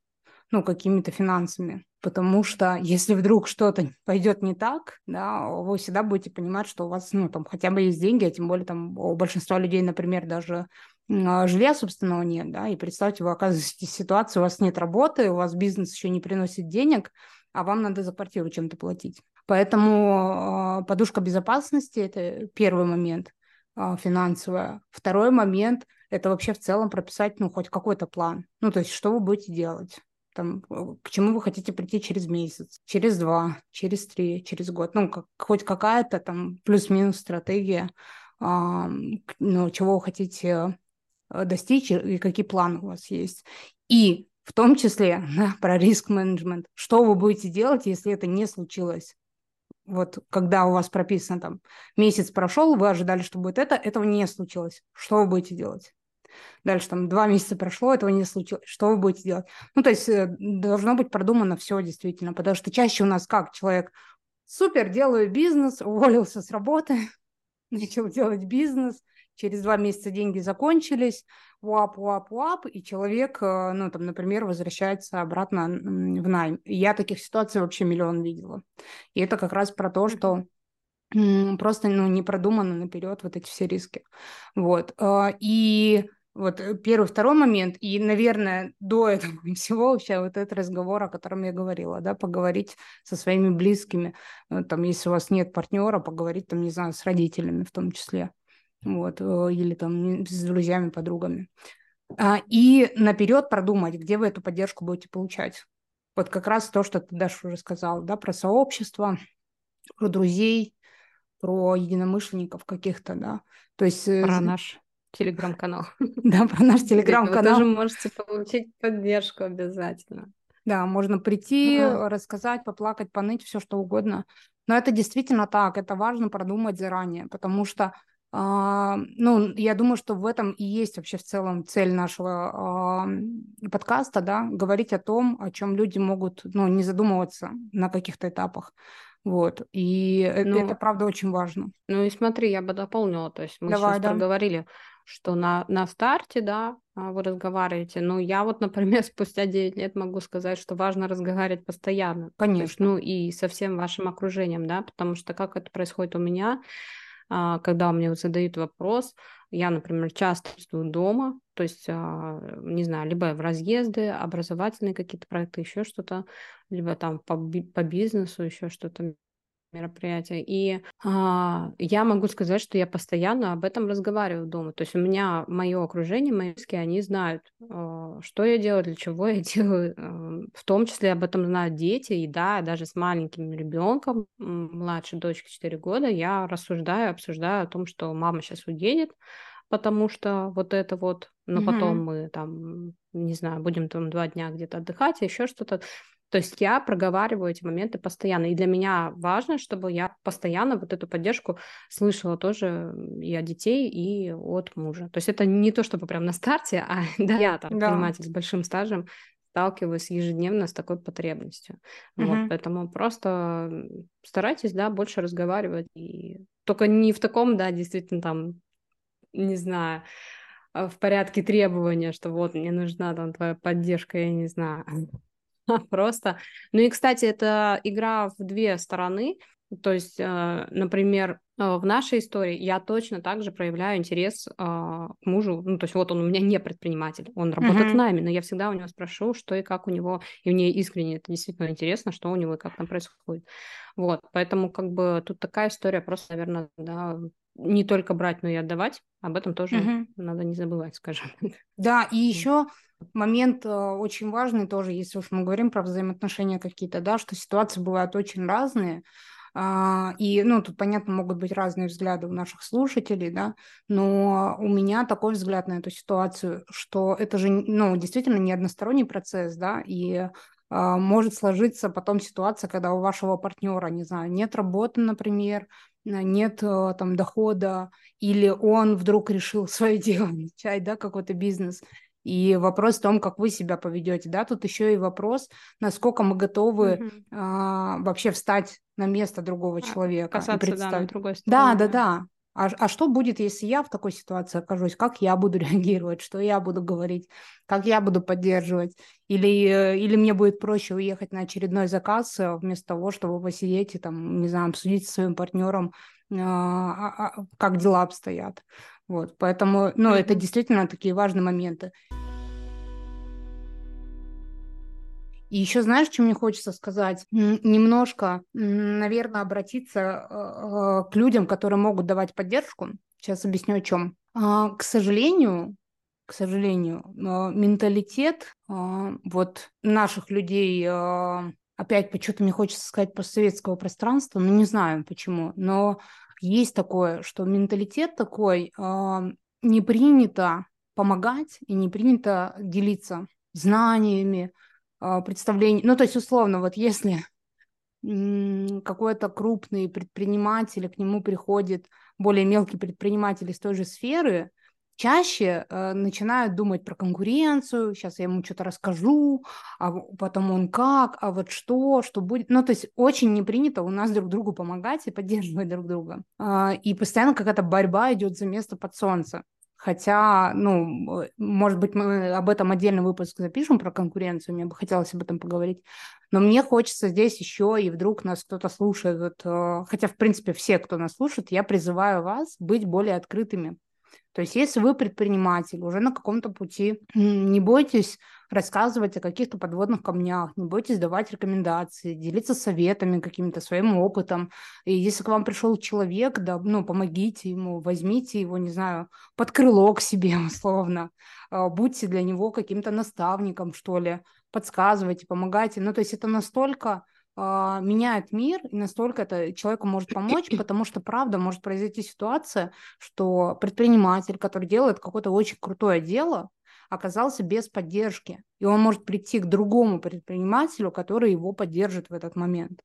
ну, какими-то финансами. Потому что если вдруг что-то пойдет не так, да, вы всегда будете понимать, что у вас, ну, там, хотя бы есть деньги, а тем более там у большинства людей, например, даже а, жилья собственного нет, да, и представьте, вы оказываетесь в ситуации, у вас нет работы, у вас бизнес еще не приносит денег, а вам надо за квартиру чем-то платить. Поэтому э, подушка безопасности – это первый момент э, финансовая. Второй момент – это вообще в целом прописать, ну, хоть какой-то план. Ну, то есть, что вы будете делать там, к чему вы хотите прийти через месяц, через два, через три, через год. Ну, как, хоть какая-то там плюс-минус стратегия, а, ну, чего вы хотите э, достичь и какие планы у вас есть. И в том числе да, про риск-менеджмент. Что вы будете делать, если это не случилось? Вот когда у вас прописано там месяц прошел, вы ожидали, что будет это, этого не случилось. Что вы будете делать? Дальше там два месяца прошло, этого не случилось. Что вы будете делать? Ну, то есть э, должно быть продумано все действительно, потому что чаще у нас как человек супер, делаю бизнес, уволился с работы, начал делать бизнес, через два месяца деньги закончились, уап, уап, уап, и человек, э, ну, там, например, возвращается обратно в найм. Я таких ситуаций вообще миллион видела. И это как раз про то, что просто ну, не продуманы наперед вот эти все риски. Вот. А, и вот э, первый, второй момент, и, наверное, до этого всего вообще вот этот разговор, о котором я говорила, да, поговорить со своими близкими, э, там, если у вас нет партнера, поговорить, там, не знаю, с родителями в том числе, вот, э, или там с друзьями, подругами. А, и наперед продумать, где вы эту поддержку будете получать. Вот как раз то, что ты, Даша, уже сказала, да, про сообщество, про друзей, про единомышленников каких-то, да. То есть... Про наш телеграм-канал. Да, про наш телеграм-канал. Вы тоже можете получить поддержку обязательно. Да, можно прийти, ага. рассказать, поплакать, поныть, все что угодно. Но это действительно так, это важно продумать заранее, потому что, э, ну, я думаю, что в этом и есть вообще в целом цель нашего э, подкаста, да, говорить о том, о чем люди могут, ну, не задумываться на каких-то этапах. Вот. И ну, это, правда, очень важно. Ну и смотри, я бы дополнила. То есть мы Давай, сейчас да. проговорили, что на, на старте, да, а, вы разговариваете. Но я вот, например, спустя 9 лет могу сказать, что важно разговаривать постоянно. Конечно. Есть, ну и со всем вашим окружением, да, потому что как это происходит у меня, а, когда мне задают вопрос, я, например, часто жду дома, то есть, а, не знаю, либо в разъезды, образовательные какие-то проекты, еще что-то, либо там по, по бизнесу, еще что-то мероприятия. И а, я могу сказать, что я постоянно об этом разговариваю дома. То есть у меня мое окружение, мои близкие, они знают, а, что я делаю, для чего я делаю. А, в том числе об этом знают дети. И да, даже с маленьким ребенком, младшей дочке 4 года, я рассуждаю, обсуждаю о том, что мама сейчас уедет, потому что вот это вот, но угу. потом мы там, не знаю, будем там два дня где-то отдыхать, еще что-то. То есть я проговариваю эти моменты постоянно. И для меня важно, чтобы я постоянно вот эту поддержку слышала тоже и от детей, и от мужа. То есть это не то, чтобы прям на старте, а да, я там, да. понимаете, с большим стажем сталкиваюсь ежедневно с такой потребностью. Uh-huh. Вот, поэтому просто старайтесь, да, больше разговаривать. И только не в таком, да, действительно там, не знаю, а, в порядке требования, что вот мне нужна там твоя поддержка, я не знаю, просто. Ну и, кстати, это игра в две стороны. То есть, э, например, э, в нашей истории я точно так же проявляю интерес а, к мужу. Ну, то есть вот он у меня не предприниматель, он работает uh-huh. с нами, но я всегда у него спрошу, что и как у него, и мне искренне это действительно интересно, что у него и как там происходит. Вот, поэтому как бы тут такая история просто, наверное, да, не только брать, но и отдавать. Об этом тоже uh-huh. надо не забывать, скажем. Да, и еще момент э, очень важный тоже, если уж мы говорим про взаимоотношения какие-то, да, что ситуации бывают очень разные, а, и, ну, тут, понятно, могут быть разные взгляды у наших слушателей, да, но у меня такой взгляд на эту ситуацию, что это же, ну, действительно не односторонний процесс, да, и а, может сложиться потом ситуация, когда у вашего партнера, не знаю, нет работы, например, нет э, там дохода, или он вдруг решил свое дело начать, да, какой-то бизнес, и вопрос в том, как вы себя поведете, да, тут еще и вопрос, насколько мы готовы mm-hmm. а, вообще встать на место другого а, человека Касаться, и представить. Да, на другой стороне. Да, да, да. А, а что будет, если я в такой ситуации окажусь? Как я буду реагировать? Что я буду говорить? Как я буду поддерживать? Или, э, или мне будет проще уехать на очередной заказ э, вместо того, чтобы посидеть и там, не знаю, обсудить со своим партнером, а, а, как дела обстоят. Вот, поэтому, ну, это действительно такие важные моменты. И еще знаешь, что мне хочется сказать? Немножко, наверное, обратиться э, к людям, которые могут давать поддержку. Сейчас объясню о чем. А, к сожалению, к сожалению, менталитет а, вот наших людей а, опять почему-то мне хочется сказать постсоветского пространства, но не знаю почему, но есть такое, что менталитет такой, э, не принято помогать и не принято делиться знаниями, э, представлениями. Ну, то есть, условно, вот если какой-то крупный предприниматель, к нему приходит более мелкий предприниматель из той же сферы, чаще э, начинают думать про конкуренцию, сейчас я ему что-то расскажу, а потом он как, а вот что, что будет. Ну, то есть очень не принято у нас друг другу помогать и поддерживать друг друга. Э, и постоянно какая-то борьба идет за место под солнце. Хотя, ну, может быть, мы об этом отдельный выпуск запишем про конкуренцию, мне бы хотелось об этом поговорить. Но мне хочется здесь еще, и вдруг нас кто-то слушает, э, хотя, в принципе, все, кто нас слушает, я призываю вас быть более открытыми то есть если вы предприниматель, уже на каком-то пути, не бойтесь рассказывать о каких-то подводных камнях, не бойтесь давать рекомендации, делиться советами каким-то, своим опытом. И если к вам пришел человек, да, ну, помогите ему, возьмите его, не знаю, под крыло к себе, условно, а, будьте для него каким-то наставником, что ли, подсказывайте, помогайте. Ну, то есть это настолько меняет мир, и настолько это человеку может помочь, потому что, правда, может произойти ситуация, что предприниматель, который делает какое-то очень крутое дело, оказался без поддержки, и он может прийти к другому предпринимателю, который его поддержит в этот момент.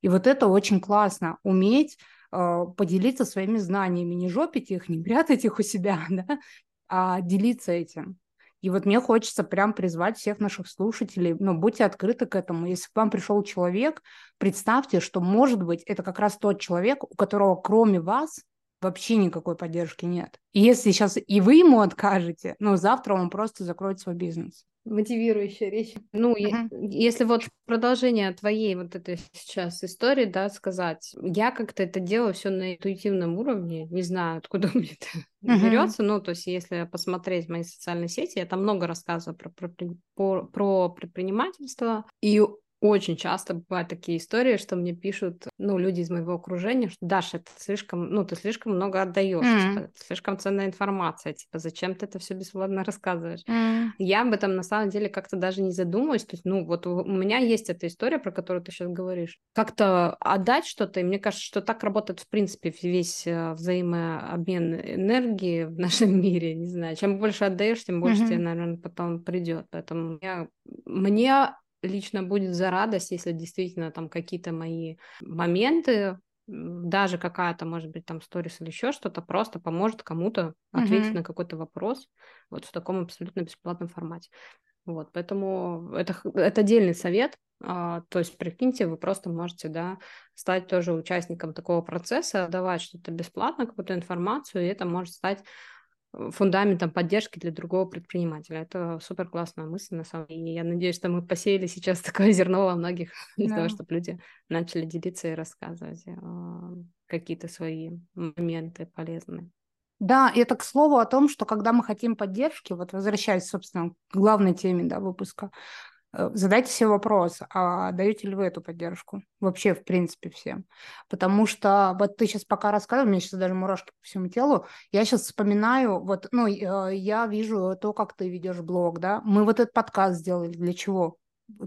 И вот это очень классно, уметь э, поделиться своими знаниями, не жопить их, не прятать их у себя, да, а делиться этим. И вот мне хочется прям призвать всех наших слушателей, ну, будьте открыты к этому. Если к вам пришел человек, представьте, что, может быть, это как раз тот человек, у которого кроме вас вообще никакой поддержки нет. И если сейчас и вы ему откажете, ну, завтра он просто закроет свой бизнес мотивирующая речь. Ну, uh-huh. если вот продолжение твоей вот этой сейчас истории, да, сказать, я как-то это делаю все на интуитивном уровне, не знаю, откуда мне это uh-huh. берется, ну, то есть если посмотреть мои социальные сети, я там много рассказываю про, про, про, предпринимательство, и очень часто бывают такие истории, что мне пишут, ну, люди из моего окружения, что Даша, это слишком, ну, ты слишком много отдаешь, mm. типа, слишком ценная информация, типа, зачем ты это все бесплатно рассказываешь? Mm. Я об этом на самом деле как-то даже не задумываюсь, то есть, ну, вот у, меня есть эта история, про которую ты сейчас говоришь. Как-то отдать что-то, и мне кажется, что так работает, в принципе, весь э, взаимообмен энергии в нашем мире, не знаю, чем больше отдаешь, тем больше mm-hmm. тебе, наверное, потом придет, поэтому я, мне лично будет за радость, если действительно там какие-то мои моменты, даже какая-то, может быть, там сторис или еще что-то, просто поможет кому-то ответить mm-hmm. на какой-то вопрос вот в таком абсолютно бесплатном формате. Вот, поэтому это, это отдельный совет. А, то есть, прикиньте, вы просто можете, да, стать тоже участником такого процесса, давать что-то бесплатно, какую-то информацию, и это может стать фундаментом поддержки для другого предпринимателя. Это супер классная мысль, на самом деле. И я надеюсь, что мы посеяли сейчас такое зерно во многих, для да. того, чтобы люди начали делиться и рассказывать э, какие-то свои моменты полезные. Да, это к слову о том, что когда мы хотим поддержки, вот возвращаясь, собственно, к главной теме да, выпуска, задайте себе вопрос, а даете ли вы эту поддержку? Вообще, в принципе, всем. Потому что вот ты сейчас пока рассказывал, у меня сейчас даже мурашки по всему телу, я сейчас вспоминаю, вот, ну, э, я вижу то, как ты ведешь блог, да, мы вот этот подкаст сделали, для чего?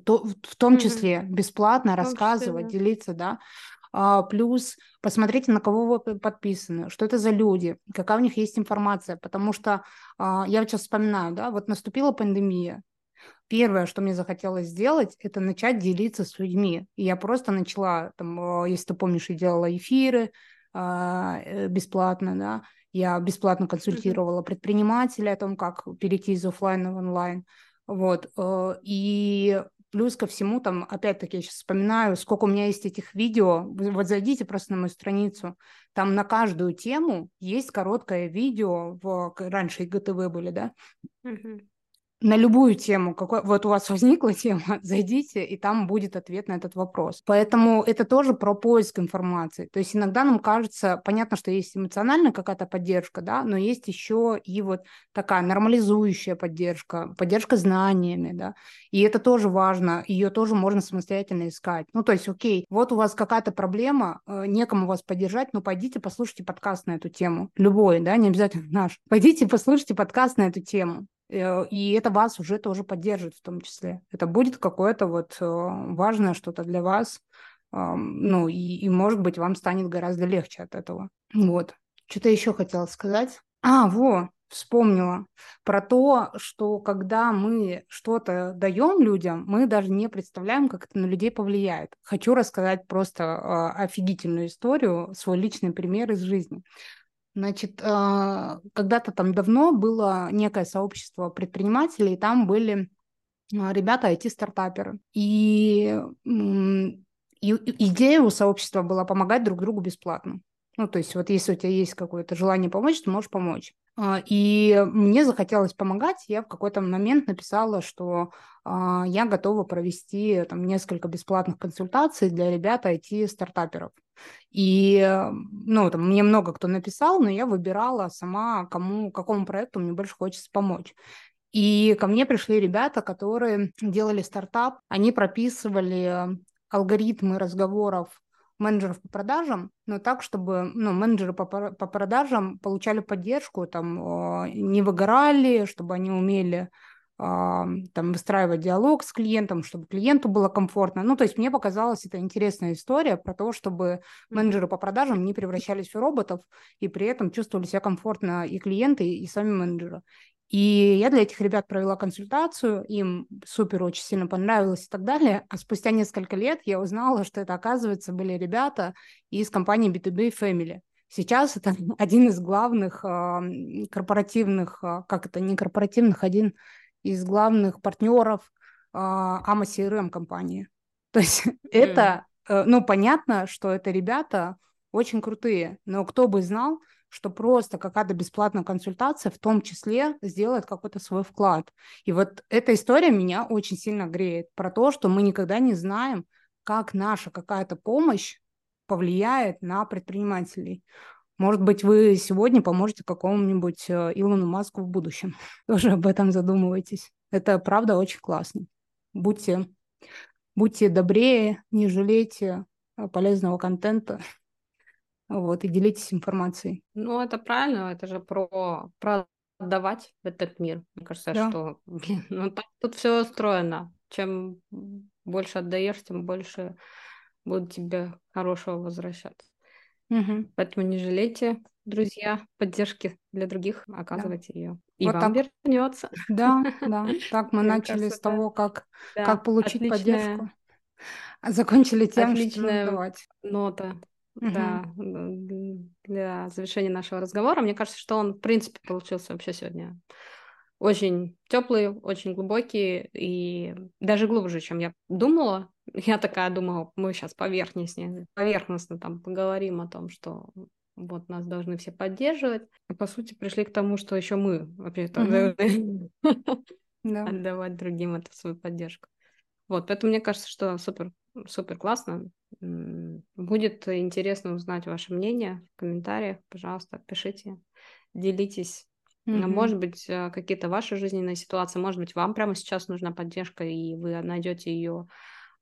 То, в том числе mm-hmm. бесплатно рассказывать, числе, да. делиться, да. А, плюс посмотрите, на кого вы подписаны, что это за люди, какая у них есть информация, потому что а, я вот сейчас вспоминаю, да, вот наступила пандемия, первое, что мне захотелось сделать, это начать делиться с людьми. И я просто начала, там, если ты помнишь, я делала эфиры а, э, бесплатно, да, я бесплатно консультировала предпринимателей о том, как перейти из офлайна в онлайн. Вот. Э, и плюс ко всему, там, опять-таки, я сейчас вспоминаю, сколько у меня есть этих видео. Вот зайдите просто на мою страницу. Там на каждую тему есть короткое видео. В... Раньше ИГТВ были, да? Uh-huh на любую тему, какой вот у вас возникла тема, зайдите, и там будет ответ на этот вопрос. Поэтому это тоже про поиск информации. То есть иногда нам кажется, понятно, что есть эмоциональная какая-то поддержка, да, но есть еще и вот такая нормализующая поддержка, поддержка знаниями, да, и это тоже важно, ее тоже можно самостоятельно искать. Ну, то есть, окей, вот у вас какая-то проблема, э, некому вас поддержать, но пойдите послушайте подкаст на эту тему, любой, да, не обязательно наш. Пойдите послушайте подкаст на эту тему. Э, и это вас уже тоже поддержит в том числе. Это будет какое-то вот э, важное что-то для вас, ну, и, и, может быть, вам станет гораздо легче от этого. Вот. Что-то еще хотела сказать. А, во, вспомнила про то, что когда мы что-то даем людям, мы даже не представляем, как это на людей повлияет. Хочу рассказать просто э, офигительную историю, свой личный пример из жизни. Значит, а, когда-то там давно было некое сообщество предпринимателей, и там были а, ребята IT-стартаперы. И, и идея у сообщества была помогать друг другу бесплатно. Ну, то есть вот если у тебя есть какое-то желание помочь, ты можешь помочь. А, и мне захотелось помогать. Я в какой-то момент написала, что а, я готова провести там, несколько бесплатных консультаций для ребят IT-стартаперов. И ну, там, мне много кто написал, но я выбирала сама, кому, какому проекту мне больше хочется помочь. И ко мне пришли ребята, которые делали стартап, они прописывали алгоритмы разговоров менеджеров по продажам, но так, чтобы ну, менеджеры по, по продажам получали поддержку, там, не выгорали, чтобы они умели там, выстраивать диалог с клиентом, чтобы клиенту было комфортно. Ну, то есть мне показалась это интересная история про то, чтобы менеджеры по продажам не превращались в роботов и при этом чувствовали себя комфортно и клиенты, и сами менеджеры. И я для этих ребят провела консультацию, им супер очень сильно понравилось и так далее. А спустя несколько лет я узнала, что это, оказывается, были ребята из компании B2B Family. Сейчас это один из главных корпоративных, э, как это, не корпоративных, один из главных партнеров э, AMA CRM компании. То есть mm. это, э, ну, понятно, что это ребята очень крутые, но кто бы знал, что просто какая-то бесплатная консультация в том числе сделает какой-то свой вклад. И вот эта история меня очень сильно греет про то, что мы никогда не знаем, как наша какая-то помощь повлияет на предпринимателей. Может быть, вы сегодня поможете какому-нибудь э, Илону Маску в будущем. Тоже об этом задумывайтесь. Это правда очень классно. Будьте, будьте добрее, не жалейте э, полезного контента вот, и делитесь информацией. Ну, это правильно, это же про, про отдавать в этот мир. Мне кажется, да. что блин, ну, так тут все устроено. Чем больше отдаешь, тем больше будет тебе хорошего возвращаться. Угу. Поэтому не жалейте, друзья, поддержки для других, оказывайте да. ее. И вот вам так. вернется. Да, да. Так мы начали с того, как, как получить поддержку. А закончили тем, что давать. нота Угу. Да, для завершения нашего разговора. Мне кажется, что он, в принципе, получился вообще сегодня очень теплый, очень глубокий и даже глубже, чем я думала. Я такая думала, мы сейчас поверхностнее, поверхностно там поговорим о том, что вот нас должны все поддерживать. А по сути пришли к тому, что еще мы вообще должны отдавать другим эту свою поддержку. Вот, поэтому мне кажется, что супер, супер классно. Будет интересно узнать ваше мнение в комментариях. Пожалуйста, пишите, делитесь. Mm-hmm. Может быть, э, какие-то ваши жизненные ситуации, может быть, вам прямо сейчас нужна поддержка, и вы найдете ее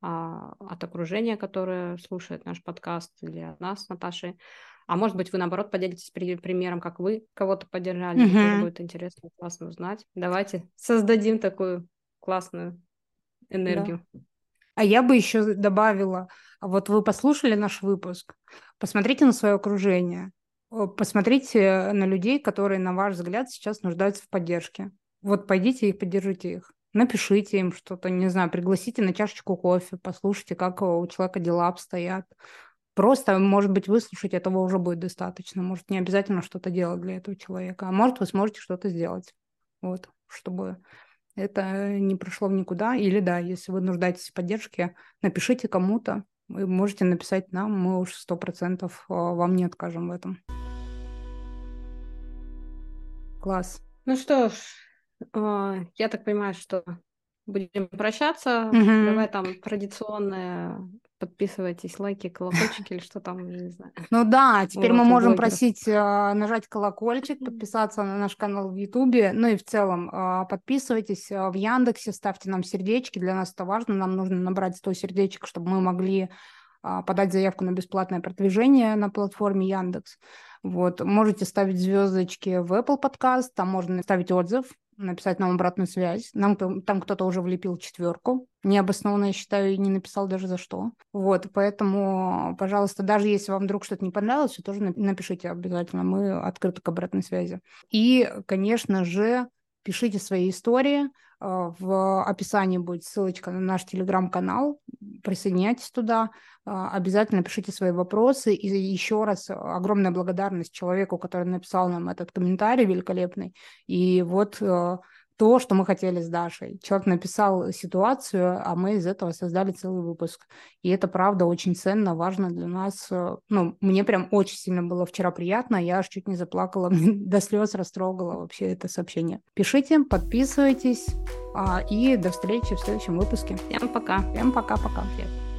от окружения, которое слушает наш подкаст, или от нас с Наташей. А может быть, вы, наоборот, поделитесь при- примером, как вы кого-то поддержали. Mm-hmm. Тоже будет интересно, классно узнать. Давайте создадим такую классную энергию. Да. А я бы еще добавила, вот вы послушали наш выпуск, посмотрите на свое окружение, посмотрите на людей, которые, на ваш взгляд, сейчас нуждаются в поддержке. Вот пойдите и поддержите их. Напишите им что-то, не знаю, пригласите на чашечку кофе, послушайте, как у человека дела обстоят. Просто, может быть, выслушать этого уже будет достаточно. Может, не обязательно что-то делать для этого человека. А может, вы сможете что-то сделать. Вот, чтобы это не прошло в никуда. Или да, если вы нуждаетесь в поддержке, напишите кому-то. Вы можете написать нам, мы уж сто процентов а, вам не откажем в этом. Класс. Ну что ж, я так понимаю, что будем прощаться. Угу. Давай там традиционное подписывайтесь, лайки, колокольчики или что там, я не знаю. Ну да, теперь вот, мы можем блогеров. просить э, нажать колокольчик, подписаться на наш канал в Ютубе, ну и в целом э, подписывайтесь в Яндексе, ставьте нам сердечки, для нас это важно, нам нужно набрать 100 сердечек, чтобы мы могли подать заявку на бесплатное продвижение на платформе Яндекс. Вот, можете ставить звездочки в Apple Podcast, там можно ставить отзыв, написать нам обратную связь. Нам там кто-то уже влепил четверку. Необоснованно, я считаю, и не написал даже за что. Вот, поэтому, пожалуйста, даже если вам вдруг что-то не понравилось, тоже напишите обязательно. Мы открыты к обратной связи. И, конечно же, пишите свои истории. А, в описании будет ссылочка на наш телеграм-канал. Присоединяйтесь туда. А, обязательно пишите свои вопросы. И еще раз огромная благодарность человеку, который написал нам этот комментарий великолепный. И вот а, то, что мы хотели с Дашей. Человек написал ситуацию, а мы из этого создали целый выпуск. И это, правда, очень ценно, важно для нас. Ну, мне прям очень сильно было вчера приятно, я аж чуть не заплакала, до слез растрогала вообще это сообщение. Пишите, подписывайтесь, а, и до встречи в следующем выпуске. Всем пока. Всем пока-пока. Всем.